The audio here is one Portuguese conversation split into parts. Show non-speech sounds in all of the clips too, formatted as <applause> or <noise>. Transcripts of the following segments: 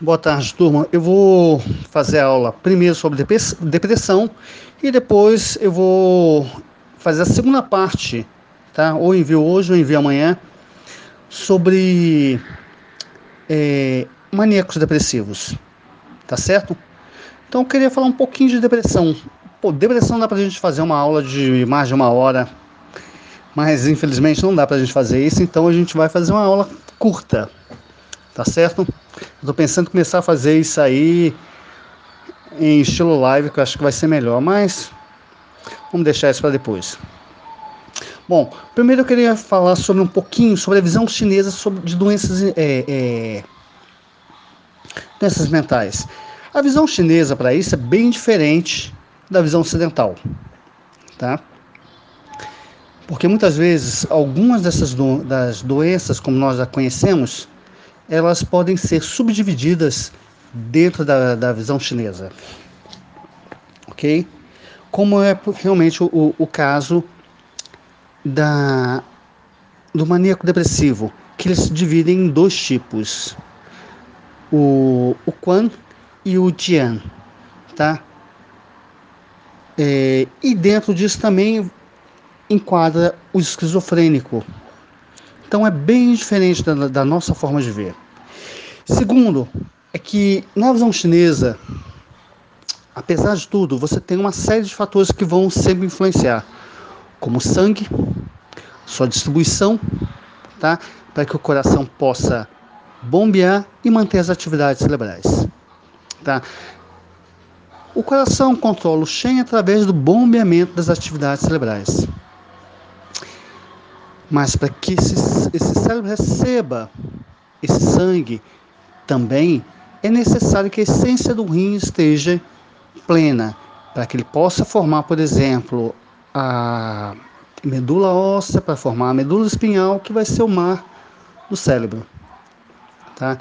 Boa tarde, turma. Eu vou fazer a aula primeiro sobre depressão e depois eu vou fazer a segunda parte, tá? Ou envio hoje ou envio amanhã, sobre é, maníacos depressivos, tá certo? Então eu queria falar um pouquinho de depressão. Pô, depressão dá pra gente fazer uma aula de mais de uma hora, mas infelizmente não dá pra gente fazer isso, então a gente vai fazer uma aula curta, tá certo? Estou pensando em começar a fazer isso aí em estilo live, que eu acho que vai ser melhor, mas vamos deixar isso para depois. Bom, primeiro eu queria falar sobre um pouquinho sobre a visão chinesa sobre, de doenças, é, é, doenças mentais. A visão chinesa para isso é bem diferente da visão ocidental, tá? Porque muitas vezes algumas dessas do, das doenças, como nós já conhecemos, elas podem ser subdivididas dentro da, da visão chinesa. Ok? Como é realmente o, o caso da, do maníaco depressivo, que eles se dividem em dois tipos: o, o Quan e o Tian. Tá? É, e dentro disso também enquadra o esquizofrênico, então é bem diferente da, da nossa forma de ver. Segundo, é que na visão chinesa, apesar de tudo, você tem uma série de fatores que vão sempre influenciar, como sangue, sua distribuição, tá? Para que o coração possa bombear e manter as atividades cerebrais, tá? O coração controla o Shen através do bombeamento das atividades cerebrais. Mas para que esse, esse cérebro receba esse sangue, também é necessário que a essência do rim esteja plena, para que ele possa formar, por exemplo, a medula óssea, para formar a medula espinhal, que vai ser o mar do cérebro. Tá?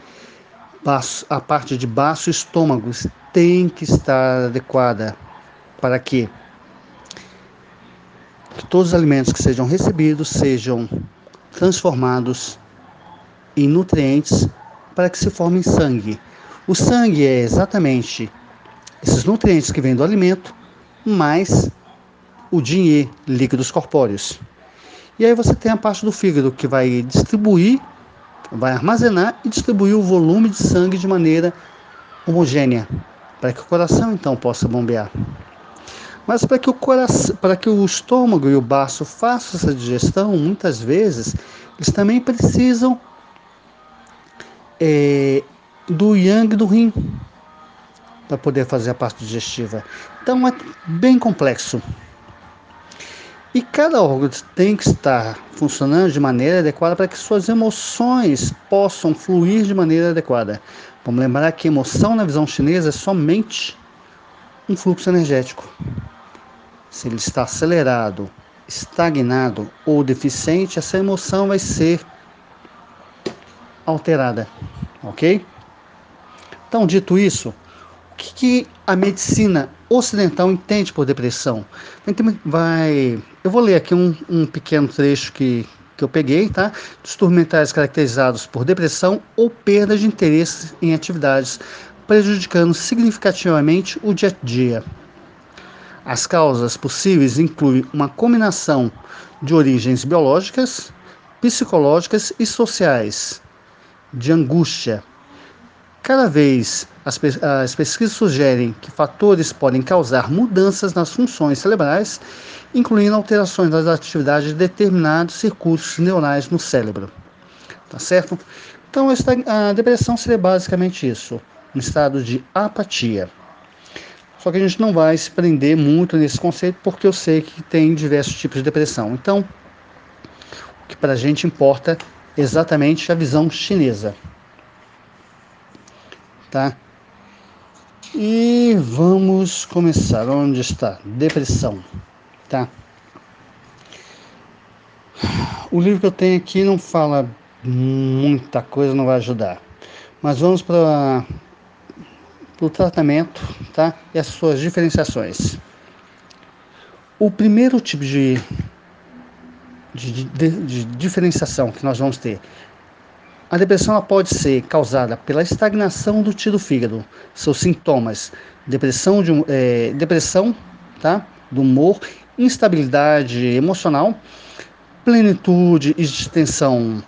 A parte de baixo estômago tem que estar adequada para que que todos os alimentos que sejam recebidos sejam transformados em nutrientes para que se formem sangue. O sangue é exatamente esses nutrientes que vêm do alimento, mais o dinheiro, líquidos corpóreos. E aí você tem a parte do fígado que vai distribuir, vai armazenar e distribuir o volume de sangue de maneira homogênea, para que o coração então possa bombear. Mas para que o coração, para que o estômago e o baço façam essa digestão, muitas vezes eles também precisam é, do yang do rim para poder fazer a parte digestiva. Então é bem complexo. E cada órgão tem que estar funcionando de maneira adequada para que suas emoções possam fluir de maneira adequada. Vamos lembrar que emoção na visão chinesa é somente um fluxo energético se ele está acelerado, estagnado ou deficiente, essa emoção vai ser alterada, ok? Então, dito isso, o que, que a medicina ocidental entende por depressão? Vai, eu vou ler aqui um, um pequeno trecho que, que eu peguei, tá? Distúrbios mentais caracterizados por depressão ou perda de interesse em atividades, prejudicando significativamente o dia a dia. As causas possíveis incluem uma combinação de origens biológicas, psicológicas e sociais, de angústia. Cada vez as, as pesquisas sugerem que fatores podem causar mudanças nas funções cerebrais, incluindo alterações das atividades de determinados circuitos neurais no cérebro. Tá certo? Então, a depressão seria basicamente isso: um estado de apatia. Só que a gente não vai se prender muito nesse conceito porque eu sei que tem diversos tipos de depressão. Então, o que para a gente importa é exatamente a visão chinesa. Tá? E vamos começar. Onde está? Depressão. Tá? O livro que eu tenho aqui não fala muita coisa, não vai ajudar. Mas vamos para o tratamento tá? e as suas diferenciações. O primeiro tipo de, de, de, de diferenciação que nós vamos ter A depressão pode ser causada pela estagnação do tiro fígado. Seus sintomas: depressão, de, é, depressão tá? do humor, instabilidade emocional, plenitude e distensão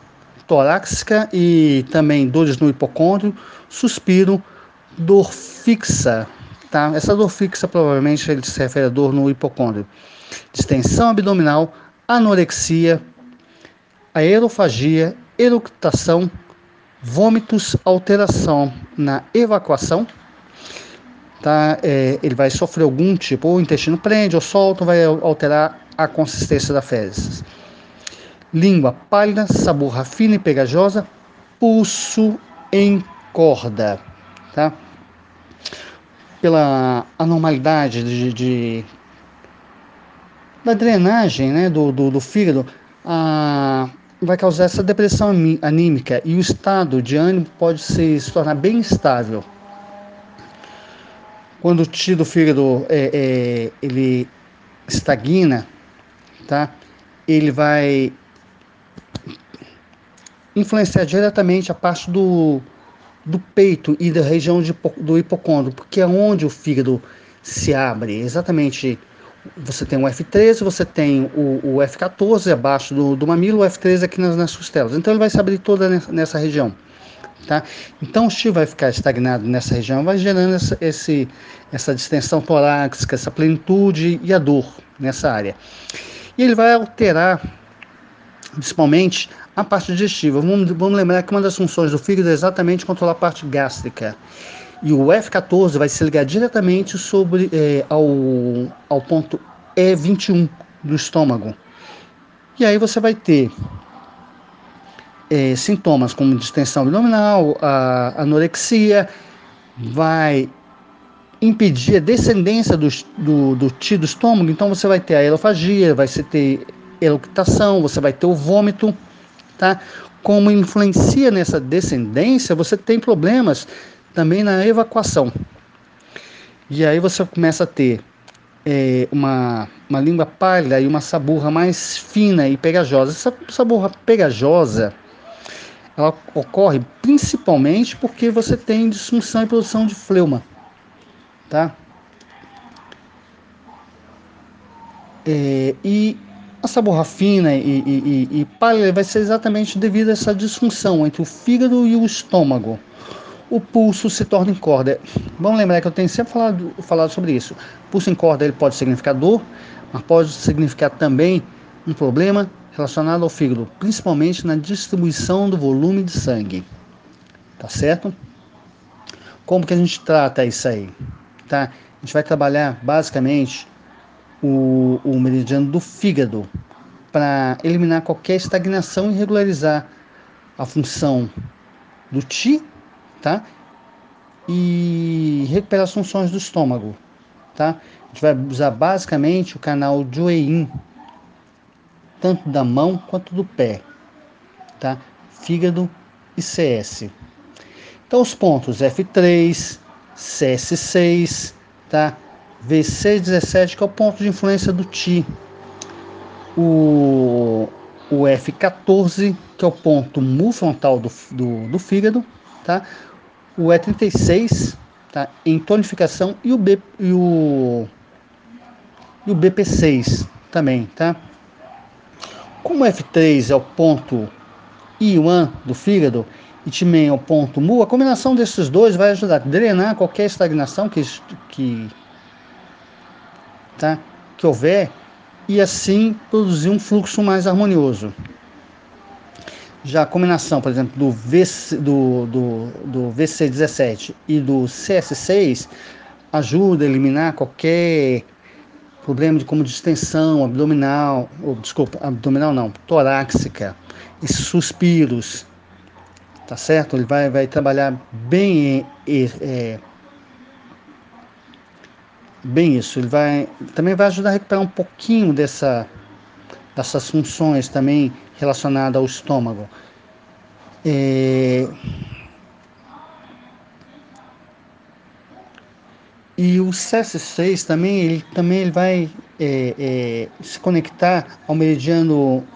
torácica e também dores no hipocôndrio, suspiro, dor fixa. Tá? Essa dor fixa provavelmente ele se refere a dor no hipocôndrio. Distensão abdominal, anorexia, aerofagia eructação, vômitos, alteração na evacuação. Tá? É, ele vai sofrer algum tipo, ou o intestino prende ou solta, vai alterar a consistência da fezes. Língua pálida, sabor fina e pegajosa, pulso em corda. Tá? Pela anormalidade de, de da drenagem né, do, do, do fígado, a, vai causar essa depressão anímica e o estado de ânimo pode se, se tornar bem instável. Quando o tiro do fígado é, é, ele estagna, tá? ele vai influenciar diretamente a parte do, do peito e da região de, do hipocôndrio, porque é onde o fígado se abre, exatamente você tem o F13, você tem o, o F14 abaixo do, do mamilo, o F13 aqui nas, nas costelas. Então ele vai se abrir toda nessa, nessa região. Tá? Então o X vai ficar estagnado nessa região, vai gerando essa, esse, essa distensão torácica, essa plenitude e a dor nessa área. E ele vai alterar, principalmente, a parte digestiva. Vamos, vamos lembrar que uma das funções do fígado é exatamente controlar a parte gástrica. E o F14 vai se ligar diretamente sobre é, ao, ao ponto E21 do estômago. E aí você vai ter é, sintomas como distensão abdominal, anorexia, vai impedir a descendência do, do, do estômago, então você vai ter a elofagia, vai ter eluctação, você vai ter o vômito, tá? Como influencia nessa descendência, você tem problemas também na evacuação. E aí você começa a ter é, uma, uma língua pálida e uma saburra mais fina e pegajosa. Essa saburra pegajosa ela ocorre principalmente porque você tem disfunção e produção de fleuma, tá? É, e a saburra fina e, e, e, e pálida vai ser exatamente devido a essa disfunção entre o fígado e o estômago o pulso se torna em corda. Vamos lembrar que eu tenho sempre falado, falado sobre isso. Pulso em corda ele pode significar dor, mas pode significar também um problema relacionado ao fígado, principalmente na distribuição do volume de sangue. Tá certo? Como que a gente trata isso aí? Tá? A gente vai trabalhar basicamente o, o meridiano do fígado para eliminar qualquer estagnação e regularizar a função do Ti tá? E recuperar as funções do estômago, tá? A gente vai usar basicamente o canal Joein, tanto da mão quanto do pé, tá? Fígado e CS. Então os pontos F3, CS6, tá? VC17, que é o ponto de influência do Ti. O, o F14, que é o ponto mu frontal do, do, do fígado, tá? o E36 tá, em tonificação e o, B, e o, e o BP6 também. Tá? Como o F3 é o ponto I1 do fígado e também é o ponto MU, a combinação desses dois vai ajudar a drenar qualquer estagnação que, que, tá, que houver e assim produzir um fluxo mais harmonioso. Já a combinação, por exemplo, do, VC, do, do, do VC17 e do CS6 ajuda a eliminar qualquer problema de como distensão abdominal, ou, desculpa, abdominal não, torácica, e suspiros, tá certo? Ele vai, vai trabalhar bem, é, bem isso. Ele vai também vai ajudar a recuperar um pouquinho dessa dessas funções também relacionadas ao estômago. É... E o CS6 também, ele também ele vai é, é, se conectar ao meridiano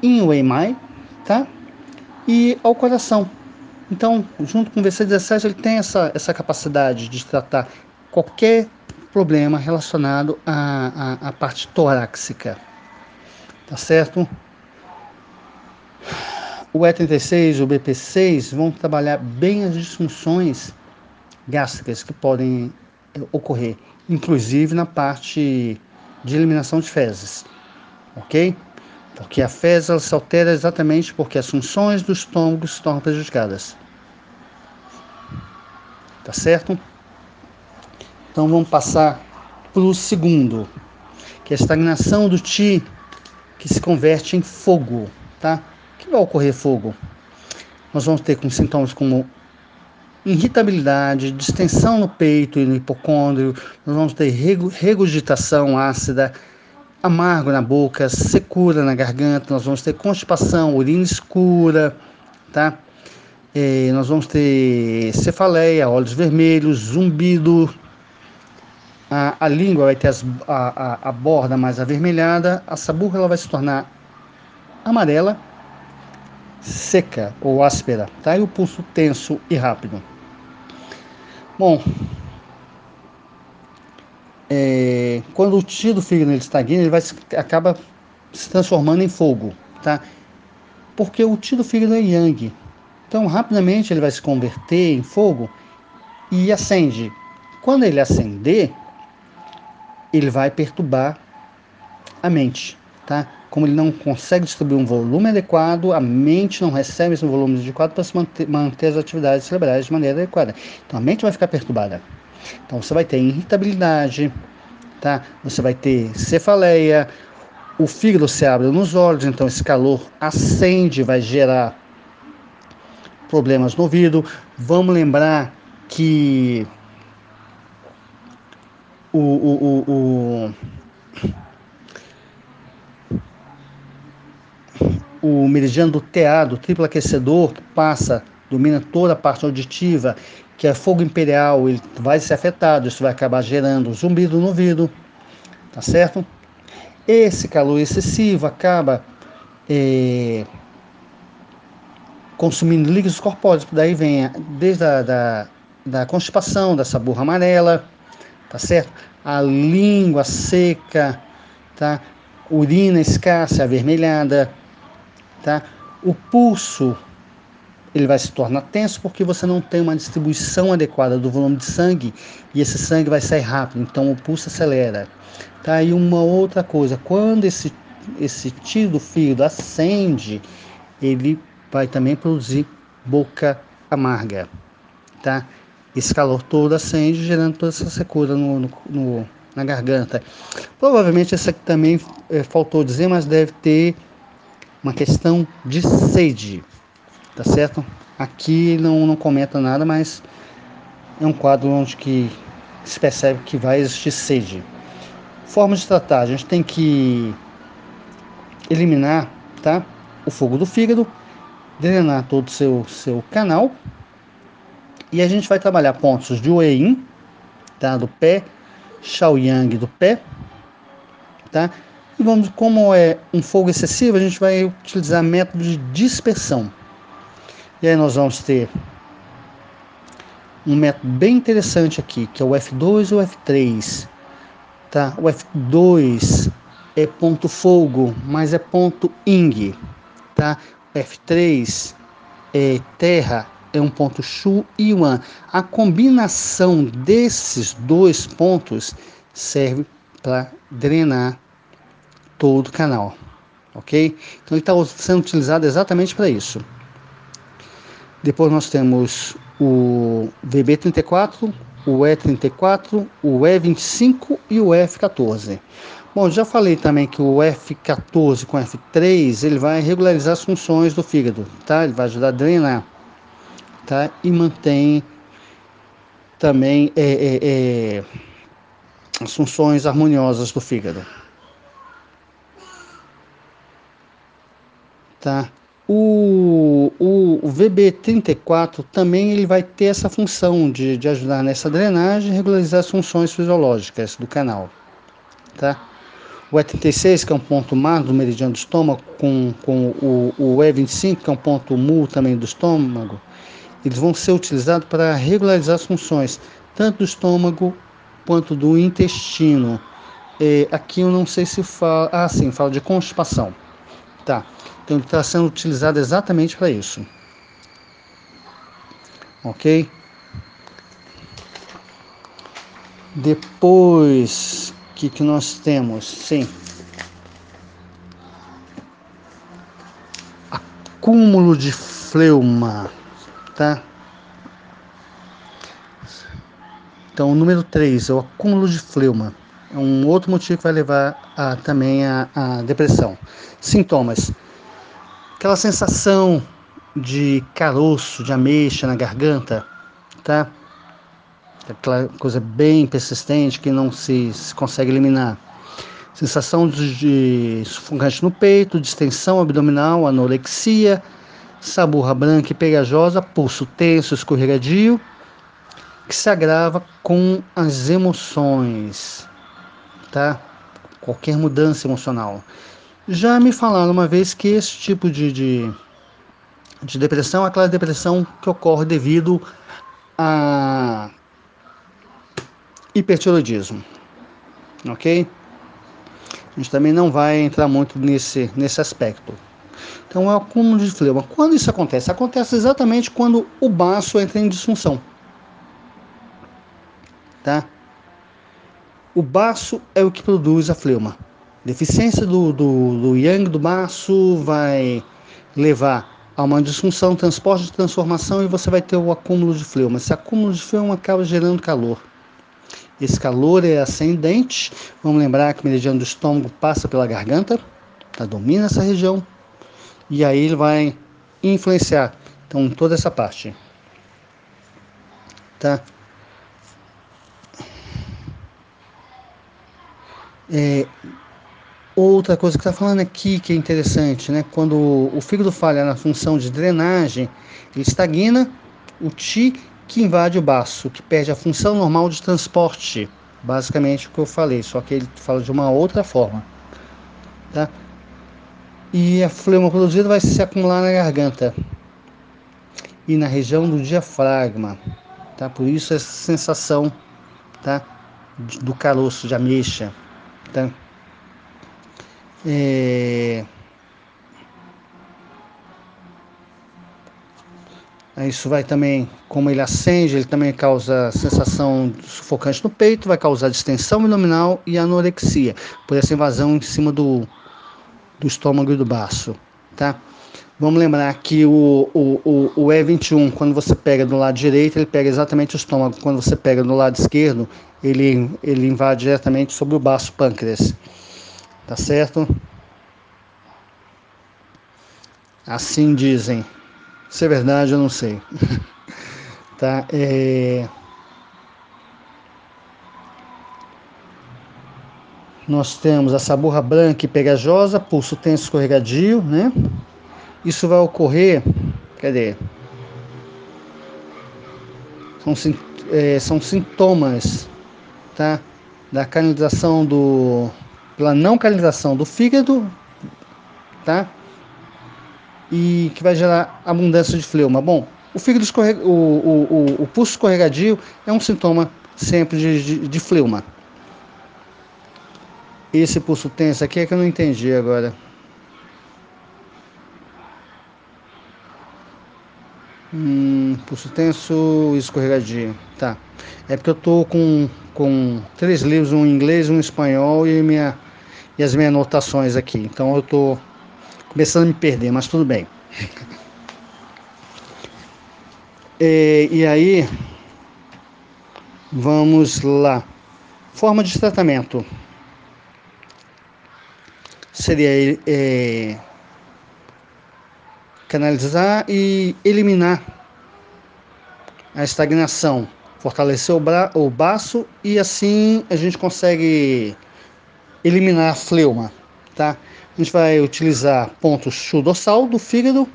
Inwei-mai, tá? e ao coração. Então, junto com o VC17, ele tem essa, essa capacidade de tratar qualquer problema relacionado à, à, à parte torácica. Tá certo? O E36 e o BP6 vão trabalhar bem as disfunções gástricas que podem eh, ocorrer, inclusive na parte de eliminação de fezes, ok? Porque a fezes se altera exatamente porque as funções do estômago se tornam prejudicadas. Tá certo? Então vamos passar para o segundo, que é a estagnação do Ti, que se converte em fogo, tá? O que vai ocorrer fogo? Nós vamos ter com sintomas como irritabilidade, distensão no peito e no hipocôndrio, nós vamos ter regurgitação ácida, amargo na boca, secura na garganta, nós vamos ter constipação, urina escura, tá? E nós vamos ter cefaleia, olhos vermelhos, zumbido, a, a língua vai ter as, a, a, a, borda mais avermelhada, a saburra ela vai se tornar amarela, seca ou áspera, tá? E o pulso tenso e rápido. Bom, é, quando o tiro do fígado ele estagna, ele vai acaba se transformando em fogo, tá? Porque o tiro do fígado é yang. Então, rapidamente ele vai se converter em fogo e acende. Quando ele acender, ele vai perturbar a mente, tá? Como ele não consegue distribuir um volume adequado, a mente não recebe esse volume adequado para se manter, manter as atividades cerebrais de maneira adequada. Então a mente vai ficar perturbada. Então você vai ter irritabilidade, tá? Você vai ter cefaleia, o fígado se abre nos olhos, então esse calor acende, vai gerar problemas no ouvido. Vamos lembrar que o, o, o, o, o meridiano do TA, do triplo aquecedor, que passa, domina toda a parte auditiva, que é fogo imperial, ele vai ser afetado, isso vai acabar gerando zumbido no ouvido, tá certo? Esse calor excessivo acaba é, consumindo líquidos corpóreos, daí vem desde a da, da constipação, dessa burra amarela, tá certo? A língua seca, tá? Urina escassa, avermelhada, tá? O pulso ele vai se tornar tenso porque você não tem uma distribuição adequada do volume de sangue e esse sangue vai sair rápido, então o pulso acelera. Tá? E uma outra coisa, quando esse, esse tiro do fígado acende, ele vai também produzir boca amarga, tá? esse calor todo acende, gerando toda essa secura no, no, no na garganta. Provavelmente essa aqui também é, faltou dizer, mas deve ter uma questão de sede, tá certo? Aqui não, não comenta nada, mas é um quadro onde que se percebe que vai existir sede. Forma de tratar, a gente tem que eliminar, tá? O fogo do fígado, drenar todo o seu, seu canal, e a gente vai trabalhar pontos de Wei tá, do pé, Shaoyang do pé, tá? E vamos, como é um fogo excessivo, a gente vai utilizar método de dispersão. E aí nós vamos ter um método bem interessante aqui, que é o F2 e o F3, tá? O F2 é ponto fogo, mas é ponto ing, tá? O F3 é terra, é um ponto Shu e Yuan. A combinação desses dois pontos serve para drenar todo o canal, ok? Então ele está sendo utilizado exatamente para isso. Depois nós temos o VB34, o E34, o E25 e o F14. Bom, já falei também que o F14 com F3 ele vai regularizar as funções do fígado, tá? Ele vai ajudar a drenar tá? E mantém também é, é, é, as funções harmoniosas do fígado. Tá? O, o, o, VB34 também ele vai ter essa função de, de ajudar nessa drenagem e regularizar as funções fisiológicas do canal. Tá? O E36, que é um ponto mar do meridiano do estômago, com, com o, o E25, que é um ponto mu também do estômago, eles vão ser utilizados para regularizar as funções, tanto do estômago quanto do intestino. Aqui eu não sei se fala. Ah, sim, fala de constipação. Tá. Então ele está sendo utilizado exatamente para isso. Ok? Depois, o que, nós temos? Sim. Acúmulo de fleuma, tá? Então, número 3 é o acúmulo de fleuma. É um outro motivo que vai levar a, também a, a depressão. Sintomas: aquela sensação de caroço, de ameixa na garganta, tá? Aquela coisa bem persistente que não se, se consegue eliminar. Sensação de, de sufocante no peito, distensão abdominal, anorexia, saburra branca e pegajosa, pulso tenso, escorregadio que se agrava com as emoções, tá? Qualquer mudança emocional. Já me falaram uma vez que esse tipo de, de, de depressão é aquela depressão que ocorre devido a hipertiroidismo, ok? A gente também não vai entrar muito nesse, nesse aspecto. Então é o acúmulo de fleuma. Quando isso acontece? Acontece exatamente quando o baço entra em disfunção tá? O baço é o que produz a fleuma. Deficiência do, do, do yang do baço vai levar a uma disfunção, transporte de transformação e você vai ter o acúmulo de fleuma. Esse acúmulo de fleuma acaba gerando calor. Esse calor é ascendente. Vamos lembrar que o meridiano do estômago passa pela garganta, tá? domina essa região, e aí ele vai influenciar então toda essa parte. Tá? É, outra coisa que está falando aqui que é interessante, né? Quando o fígado falha na função de drenagem, ele estagna o ti que invade o baço, que perde a função normal de transporte. Basicamente o que eu falei, só que ele fala de uma outra forma. Tá? E a fleuma produzida vai se acumular na garganta e na região do diafragma. Tá? Por isso essa sensação tá? do caroço de ameixa. Tá? É... Isso vai também, como ele acende, ele também causa sensação sufocante no peito, vai causar distensão abdominal e anorexia, por essa invasão em cima do, do estômago e do baço, tá? Vamos lembrar que o, o, o, o E21, quando você pega do lado direito, ele pega exatamente o estômago. Quando você pega do lado esquerdo, ele, ele invade diretamente sobre o baço pâncreas. Tá certo? Assim dizem. Se é verdade, eu não sei. <laughs> tá? É... Nós temos a saburra branca e pegajosa, pulso tenso escorregadio, né? Isso vai ocorrer, cadê? São, é, são sintomas tá? da canalização do. pela não canalização do fígado, tá? E que vai gerar abundância de fleuma. Bom, o fígado escorrega, o, o, o, o pulso escorregadio é um sintoma sempre de, de, de fleuma. Esse pulso tenso aqui é que eu não entendi agora. Hum, pulso tenso, escorregadio. Tá. É porque eu tô com, com três livros, um em inglês, um em espanhol e, minha, e as minhas anotações aqui. Então eu tô começando a me perder, mas tudo bem. <laughs> e, e aí, vamos lá. Forma de tratamento seria é, canalizar e eliminar a estagnação, fortalecer o, bra o baço e assim a gente consegue eliminar a fleuma, tá? A gente vai utilizar pontos dorsal do fígado,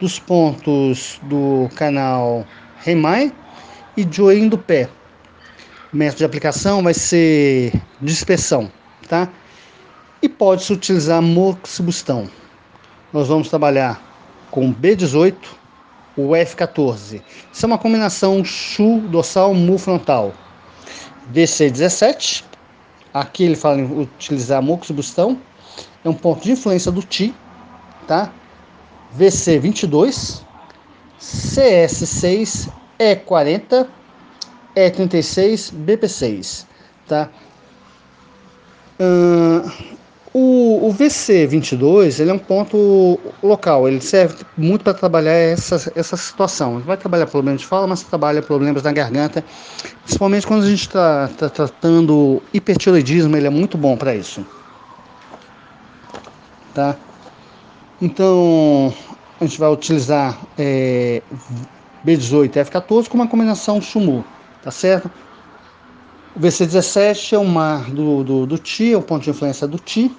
dos pontos do canal Remai e joelho do pé. O método de aplicação vai ser dispersão, tá? E pode-se utilizar moxibustão. Nós vamos trabalhar com B18, o F14. Isso é uma combinação CHU dorsal mu frontal. DC17, aqui ele fala em utilizar moxibustão, é um ponto de influência do TI, tá? VC22, CS6, E40, E36, BP6, tá? Uh, o, o VC22 ele é um ponto local, ele serve muito para trabalhar essa, essa situação. Vai trabalhar problemas de fala, mas trabalha problemas na garganta, principalmente quando a gente está tá tratando hipertiroidismo, ele é muito bom para isso. Tá? Então, a gente vai utilizar é, B18 e F14 com uma combinação SUMU, tá certo? O VC17 é o mar do, do, do TI, é o ponto de influência do TI.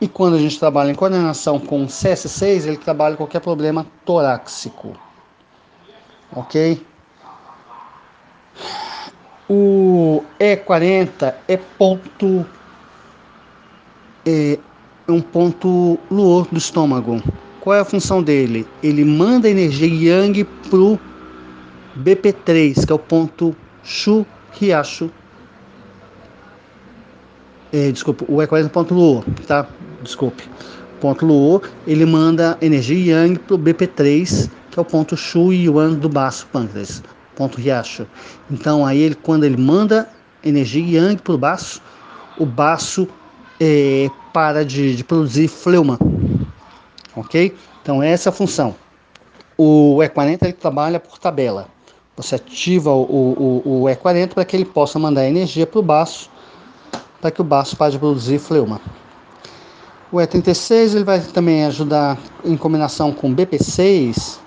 E quando a gente trabalha em coordenação com o CS6, ele trabalha qualquer problema torácico. Ok? O E40 é ponto. É, é um ponto luor do estômago. Qual é a função dele? Ele manda energia yang pro BP3, que é o ponto Chu Riacho. É, desculpa, o E40 ponto Luo, tá? Desculpe. Ponto Luo, ele manda energia Yang pro BP3, que é o ponto Shu Yuan do baço pâncreas, ponto Riacho. Então aí ele quando ele manda energia Yang pro baço, o baço é, para de, de produzir fleuma. Ok? Então essa é a função. O E40 ele trabalha por tabela. Você ativa o, o, o E40 para que ele possa mandar energia para o baço, para que o baço pare de produzir fleuma. O E36 ele vai também ajudar em combinação com BP6,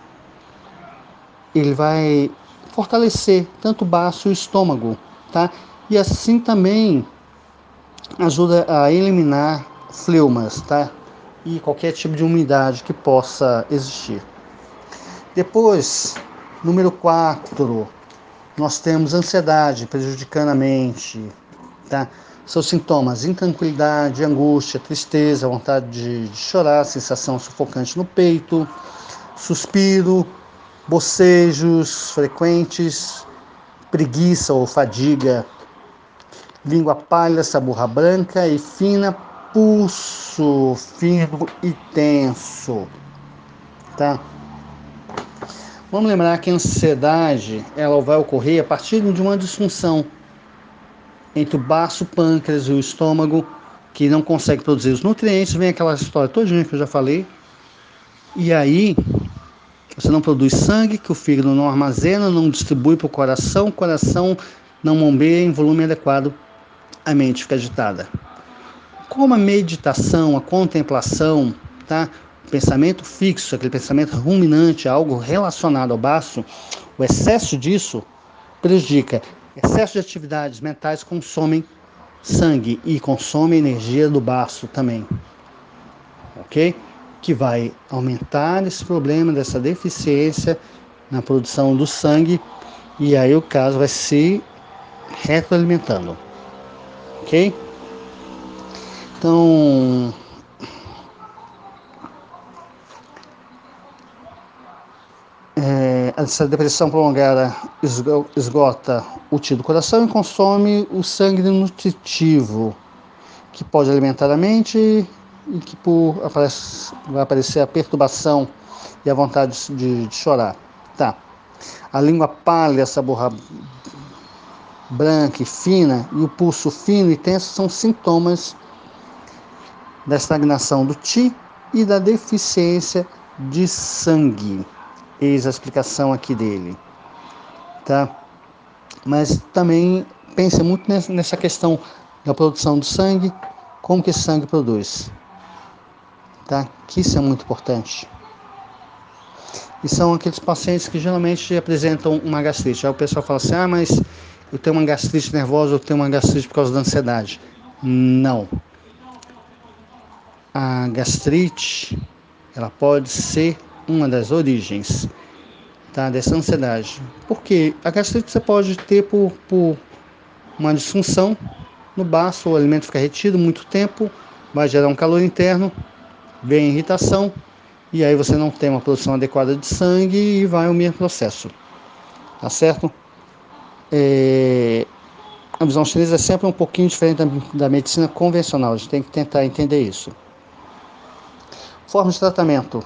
ele vai fortalecer tanto o baço e o estômago, tá? E assim também ajuda a eliminar fleumas, tá? E qualquer tipo de umidade que possa existir. Depois, Número 4, nós temos ansiedade prejudicando a mente, tá? Seus sintomas: intranquilidade, angústia, tristeza, vontade de, de chorar, sensação sufocante no peito, suspiro, bocejos frequentes, preguiça ou fadiga, língua pálida, saburra branca e fina, pulso fino e tenso, tá? Vamos lembrar que a ansiedade ela vai ocorrer a partir de uma disfunção entre o baço, o pâncreas e o estômago, que não consegue produzir os nutrientes, vem aquela história todinha que eu já falei. E aí você não produz sangue, que o fígado não armazena, não distribui para o coração, o coração não bombeia em volume adequado, a mente fica agitada. Como a meditação, a contemplação, tá? pensamento fixo, aquele pensamento ruminante, algo relacionado ao baço, o excesso disso prejudica. Excesso de atividades mentais consomem sangue e consome energia do baço também. Ok? Que vai aumentar esse problema dessa deficiência na produção do sangue e aí o caso vai se retroalimentando. Ok? Então, essa depressão prolongada esgota o tio do coração e consome o sangue nutritivo, que pode alimentar a mente e que por aparece, vai aparecer a perturbação e a vontade de, de chorar. Tá. A língua pálida, essa borra branca e fina e o pulso fino e tenso são sintomas da estagnação do Ti e da deficiência de sangue. Eis a explicação aqui dele. Tá? Mas também pense muito nessa questão da produção do sangue, como que esse sangue produz. Tá? Que isso é muito importante. E são aqueles pacientes que geralmente apresentam uma gastrite. Aí o pessoal fala assim: ah, mas eu tenho uma gastrite nervosa, eu tenho uma gastrite por causa da ansiedade. Não. A gastrite, ela pode ser uma das origens tá, dessa ansiedade. Porque a gastrite você pode ter por, por uma disfunção no baço, o alimento fica retido muito tempo, vai gerar um calor interno, vem irritação, e aí você não tem uma produção adequada de sangue e vai o mesmo processo. Tá certo? É... A visão chinesa é sempre um pouquinho diferente da, da medicina convencional, a gente tem que tentar entender isso. Forma de tratamento,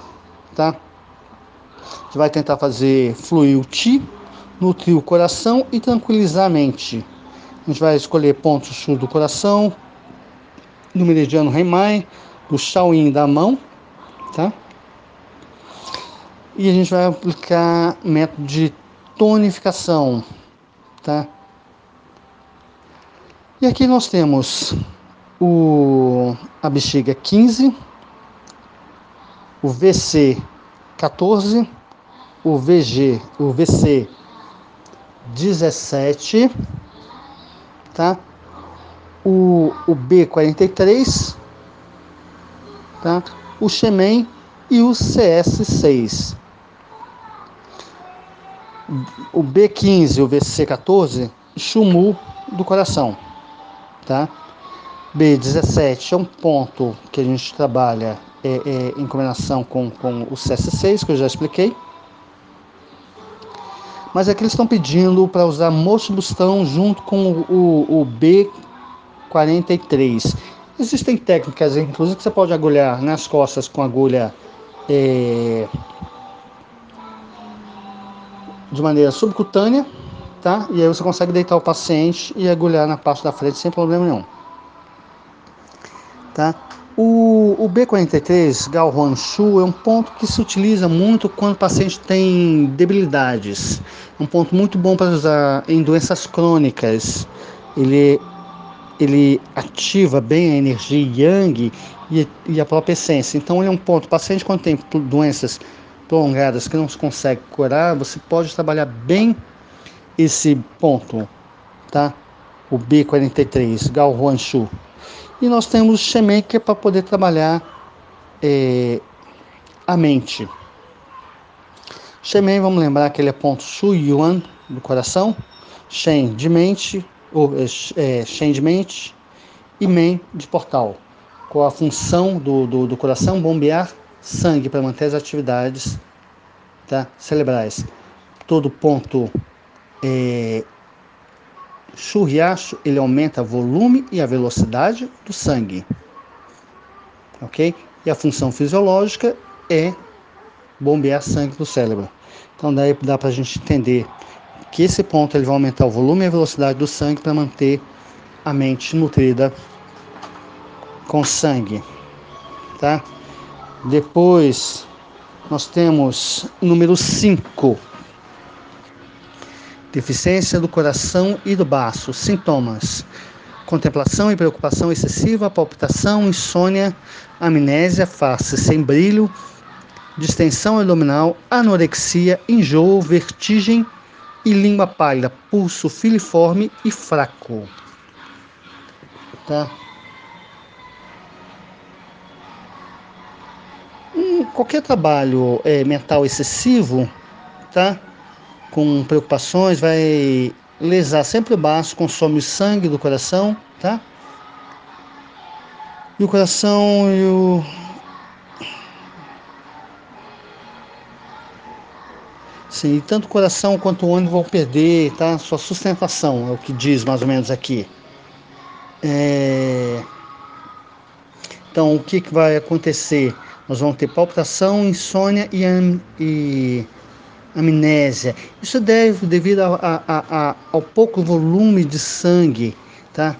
tá? A gente vai tentar fazer fluir o Qi, nutrir o coração e tranquilizar a mente. A gente vai escolher pontos sul do coração, do meridiano Reimai, do Shaolin da mão, tá? E a gente vai aplicar método de tonificação, tá? E aqui nós temos o a bexiga 15, o VC 14, o VG, o VC 17, tá? O, o B43, tá? O Xemen e o CS6. O B15 e o VC14, Chumu do coração, tá? B17 é um ponto que a gente trabalha é, é, em combinação com, com o CS6, que eu já expliquei. Mas aqui eles estão pedindo para usar moxibustão junto com o, o, o B43. Existem técnicas, inclusive, que você pode agulhar nas costas com agulha é, de maneira subcutânea, tá? E aí você consegue deitar o paciente e agulhar na parte da frente sem problema nenhum, tá? O, o B43, Galhuan Shu, é um ponto que se utiliza muito quando o paciente tem debilidades. É um ponto muito bom para usar em doenças crônicas. Ele, ele ativa bem a energia yang e, e a própria essência. Então, ele é um ponto. O paciente, quando tem doenças prolongadas que não se consegue curar, você pode trabalhar bem esse ponto, tá? O B43, Galhuan Shu. E nós temos o Shemen, que é para poder trabalhar é, a mente. Shemen, vamos lembrar que ele é ponto Shu Yuan do coração, Shen de mente, ou é, Shen de mente e Men de portal. Com a função do, do, do coração bombear sangue para manter as atividades tá, cerebrais. Todo ponto é, Churriacho, ele aumenta o volume e a velocidade do sangue. Ok? E a função fisiológica é bombear sangue do cérebro. Então daí dá para a gente entender que esse ponto ele vai aumentar o volume e a velocidade do sangue para manter a mente nutrida com sangue, tá? Depois nós temos número 5, deficiência do coração e do baço, sintomas: contemplação e preocupação excessiva, palpitação, insônia, amnésia, face sem brilho, distensão abdominal, anorexia, enjoo, vertigem e língua pálida, pulso filiforme e fraco. Tá? Qualquer trabalho é, mental excessivo, tá? com preocupações, vai lesar sempre o baço, consome o sangue do coração, tá? E o coração e o. Sim, tanto o coração quanto o ônibus vão perder, tá? Sua sustentação, é o que diz mais ou menos aqui. É... Então, o que, que vai acontecer? Nós vamos ter palpitação, insônia e, e amnésia. Isso deve devido a, a, a, ao pouco volume de sangue, tá?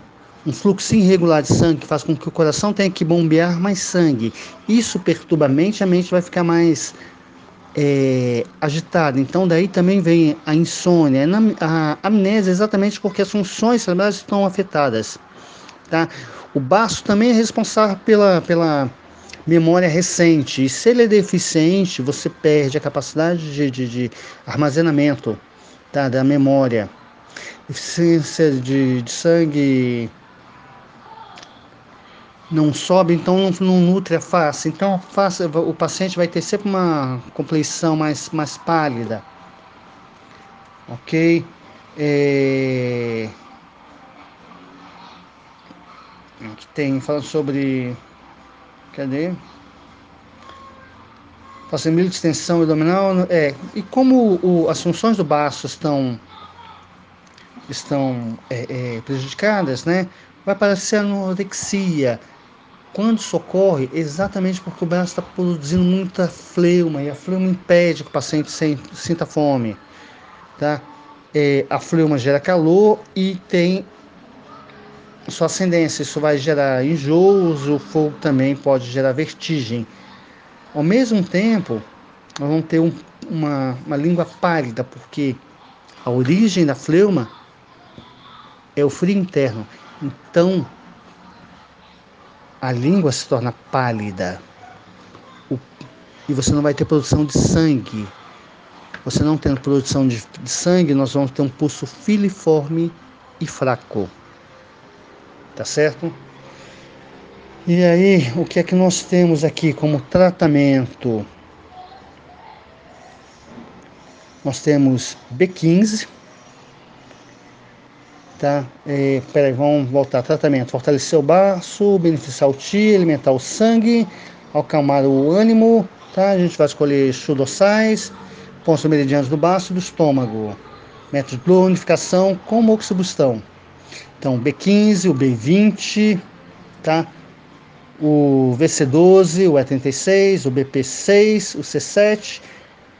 Um fluxo irregular de sangue faz com que o coração tenha que bombear mais sangue. Isso perturba a mente, a mente vai ficar mais é, agitada. Então daí também vem a insônia, a amnésia exatamente porque as funções cerebrais estão afetadas, tá? O baço também é responsável pela, pela memória recente. E se ele é deficiente, você perde a capacidade de, de, de armazenamento tá, da memória. Deficiência de, de sangue não sobe, então não, não nutre a face. Então a face, o paciente vai ter sempre uma compleição mais, mais pálida. Ok? É... que tem falando sobre cadê? Facilita extensão abdominal, é, e como o, as funções do baço estão estão é, é, prejudicadas, né? Vai aparecer anorexia. Quando isso ocorre, exatamente porque o braço está produzindo muita fleuma e a fleuma impede que o paciente sinta fome, tá? É, a fleuma gera calor e tem sua ascendência. Isso vai gerar enjoos, o fogo também pode gerar vertigem. Ao mesmo tempo, nós vamos ter um, uma, uma língua pálida, porque a origem da fleuma é o frio interno. Então, a língua se torna pálida. O, e você não vai ter produção de sangue. Você não tendo produção de, de sangue, nós vamos ter um pulso filiforme e fraco. Tá certo? E aí, o que é que nós temos aqui como tratamento? Nós temos B15, tá? É, peraí, vamos voltar. Tratamento: fortalecer o baço, beneficiar o ti, alimentar o sangue, acalmar o ânimo, tá? A gente vai escolher chudossais, pontos meridianos do baço e do estômago. Método de unificação com moxibustão. Então, B15, o B20, tá? O VC12, o E36, o BP6, o C7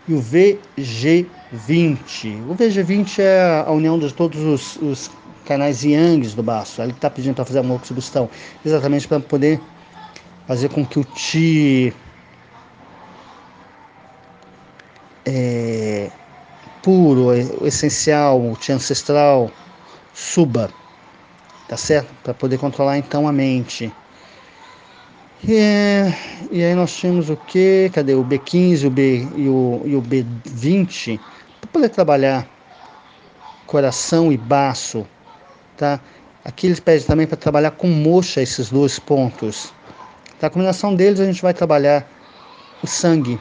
e o VG20. O VG20 é a união de todos os, os canais yangs do baço. Ele está pedindo para fazer a moxibustão, exatamente para poder fazer com que o Ti é, puro, o essencial, o Ti ancestral suba, tá certo? Para poder controlar então a mente. E, e aí nós tínhamos o que? Cadê o B15 o B, e, o, e o B20 para poder trabalhar coração e baço tá? Aqui eles pedem também para trabalhar com moxa esses dois pontos. Tá? A combinação deles a gente vai trabalhar o sangue,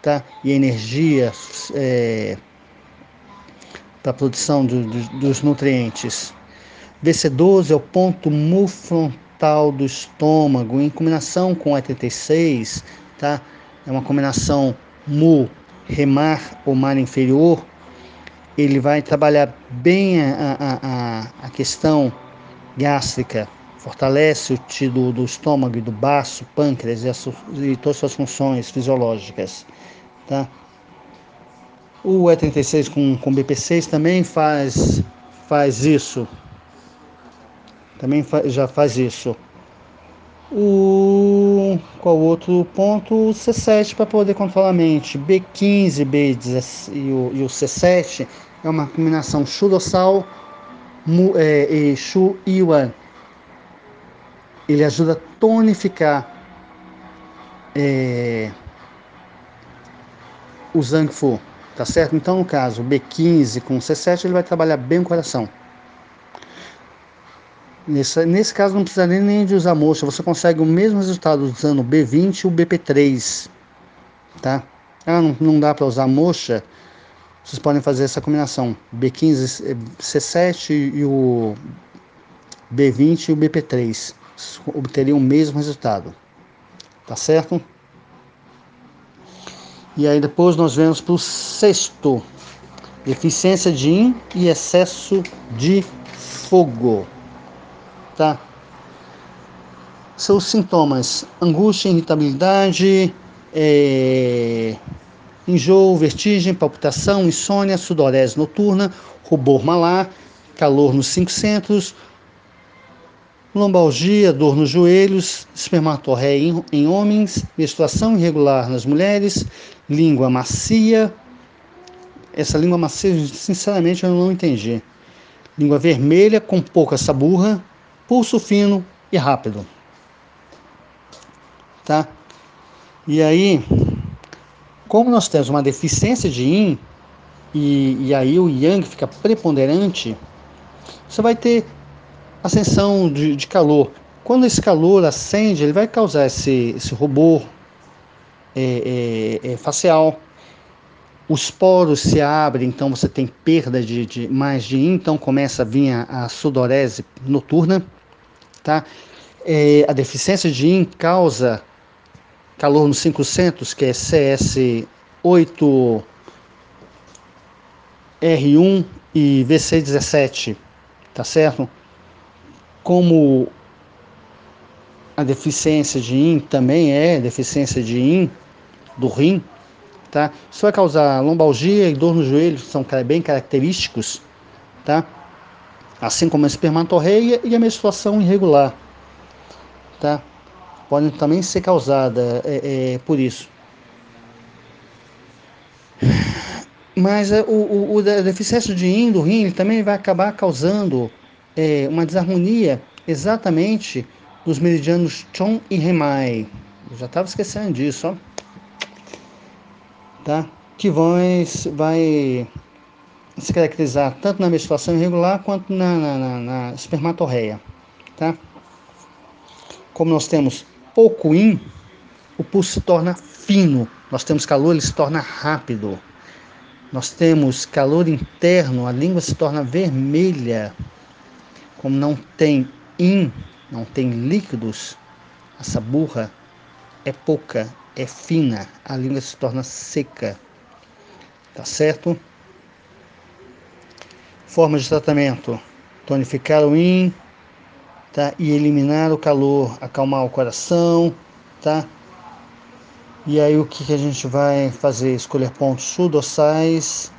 tá? E energia é, para a produção do, do, dos nutrientes. BC12 é o ponto mu frontal do estômago, em combinação com o E36, tá? É uma combinação mu, remar ou mar inferior, ele vai trabalhar bem a, a, a questão gástrica, fortalece o tecido do estômago e do baço, pâncreas e, as, e todas as suas funções fisiológicas. Tá? O E36 com, com BP6 também faz, faz isso. Também já faz isso. O qual outro ponto? O C7 para poder controlar a mente. B15, B10 e o, e o C7 é uma combinação Shudossal é, e Shu Yuan. Ele ajuda a tonificar é, o Zhang Fu, tá certo? Então, no caso, B15 com C7, ele vai trabalhar bem o coração. Nesse, nesse caso, não precisa nem, nem de usar mocha, você consegue o mesmo resultado usando o B20 e o BP3, tá? Ah, não, não dá para usar mocha, vocês podem fazer essa combinação B15, C7 e o B20 e o BP3. Obteriam o mesmo resultado. Tá certo? E aí depois nós vemos para o sexto. Deficiência de IN e excesso de fogo. Tá? Seus sintomas: angústia, irritabilidade, é, enjoo, vertigem, palpitação, insônia, sudorese noturna, rubor malar, calor nos cinco centros, lombalgia, dor nos joelhos, espermatorreia em, em homens, menstruação irregular nas mulheres, língua macia. Essa língua macia, sinceramente, eu não entendi. Língua vermelha com pouca saburra, pulso fino e rápido. Tá? E aí, como nós temos uma deficiência de Yin, e, e aí o Yang fica preponderante, você vai ter ascensão de, de calor. Quando esse calor acende, ele vai causar esse, esse rubor é, é, é, facial. Os poros se abrem, então você tem perda de, de mais de Yin, então começa a vir a, a sudorese noturna, tá? É, a deficiência de IN causa calor no 500, que é CS8 R1 e VC17, tá certo? Como a deficiência de IN também é deficiência de IN do rim, tá? Isso vai causar lombalgia e dor no joelho, são bem característicos, tá? Assim como a espermatorreia e a menstruação irregular, tá? Podem também ser causadas é, é, por isso. Mas é, o, o, a deficiência de yin do rim também vai acabar causando é, uma desarmonia exatamente dos meridianos Chon e Remai. Eu já estava esquecendo disso, ó. Tá? Que vai, vai se caracterizar tanto na menstruação irregular quanto na, na, na, na espermatorreia. Tá? Como nós temos pouco yin, o pulso se torna fino. Nós temos calor, ele se torna rápido. Nós temos calor interno, a língua se torna vermelha. Como não tem in, não tem líquidos, essa burra é pouca, é fina, a língua se torna seca. Tá certo? Forma de tratamento: tonificar o in, tá? E eliminar o calor, acalmar o coração, tá? E aí o que, que a gente vai fazer? Escolher pontos sudorsais,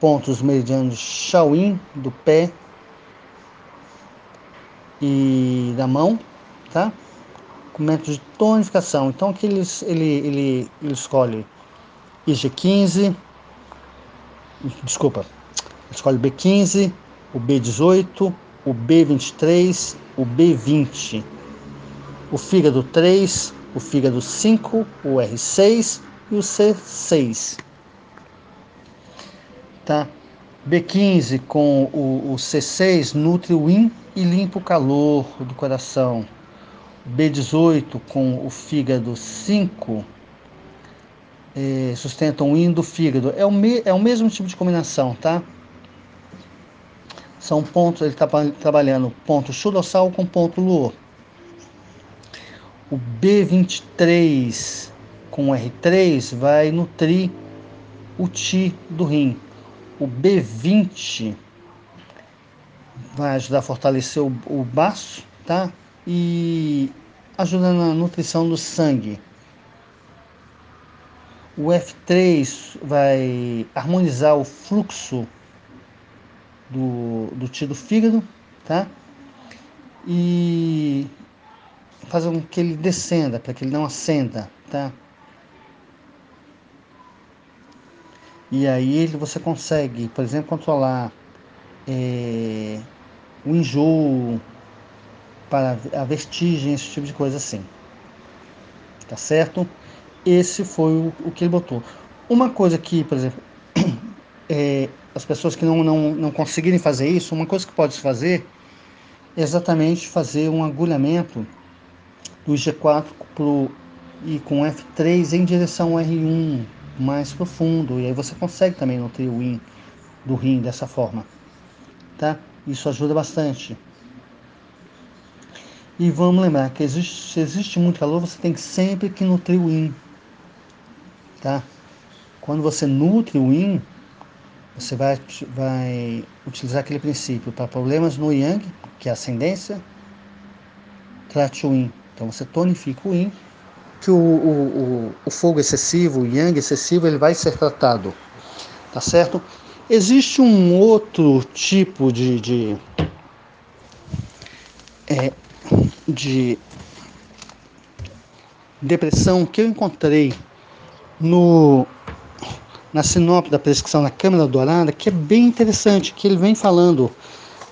pontos meridianos Shaolin do pé e da mão, tá? Com método de tonificação. Então aqui ele, ele, ele, ele escolhe IG15, desculpa, escolhe B15, o B18, o B23, o B20, o fígado 3, o fígado 5, o R6 e o C6. Tá? B15 com o, o C6 nutre o IN e limpa o calor do coração. B18 com o fígado 5 é, sustenta o IN do fígado. É o, me, é o mesmo tipo de combinação, tá? São pontos, ele está trabalhando ponto chudossal com ponto luor. O B23 com R3 vai nutrir o Ti do rim. O B20 vai ajudar a fortalecer o, o baço, tá? E ajuda na nutrição do sangue. O F3 vai harmonizar o fluxo do, do Ti do fígado, tá? E fazer com que ele descenda, para que ele não acenda, tá? E aí você consegue, por exemplo, controlar é, o enjoo, para a vertigem, esse tipo de coisa assim. Tá certo? Esse foi o, o que ele botou. Uma coisa que, por exemplo, <clears throat> é, as pessoas que não, não, não conseguirem fazer isso, uma coisa que pode fazer é exatamente fazer um agulhamento do G4 pro, e com F3 em direção ao R1 mais profundo. E aí você consegue também nutrir o IN do rim dessa forma. Tá? Isso ajuda bastante. E vamos lembrar que existe, se existe muito calor, você tem sempre que nutrir o IN. Tá? Quando você nutre o IN, você vai, vai utilizar aquele princípio para problemas no Yang, que é ascendência, trate o IN. Então você tonifica o yin, que o, o, o, fogo excessivo, o yang excessivo, ele vai ser tratado. Tá certo? Existe um outro tipo de, de, é, de depressão que eu encontrei no, na sinopse da prescrição na Câmara Dourada, que é bem interessante, que ele vem falando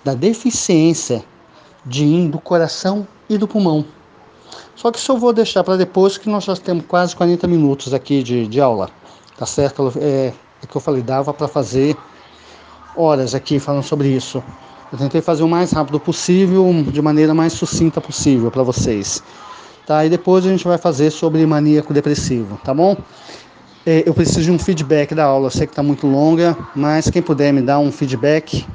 da deficiência de yin do coração e do pulmão. Só que isso eu vou deixar para depois, que nós já temos quase 40 minutos aqui de, de aula, tá certo? É, é que eu falei, dava para fazer horas aqui falando sobre isso. Eu tentei fazer o mais rápido possível, de maneira mais sucinta possível para vocês. Tá? E depois a gente vai fazer sobre maníaco depressivo, tá bom? É, eu preciso de um feedback da aula, eu sei que está muito longa, mas quem puder me dar um feedback,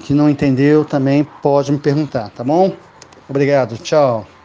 que não entendeu também pode me perguntar, tá bom? Obrigado, tchau.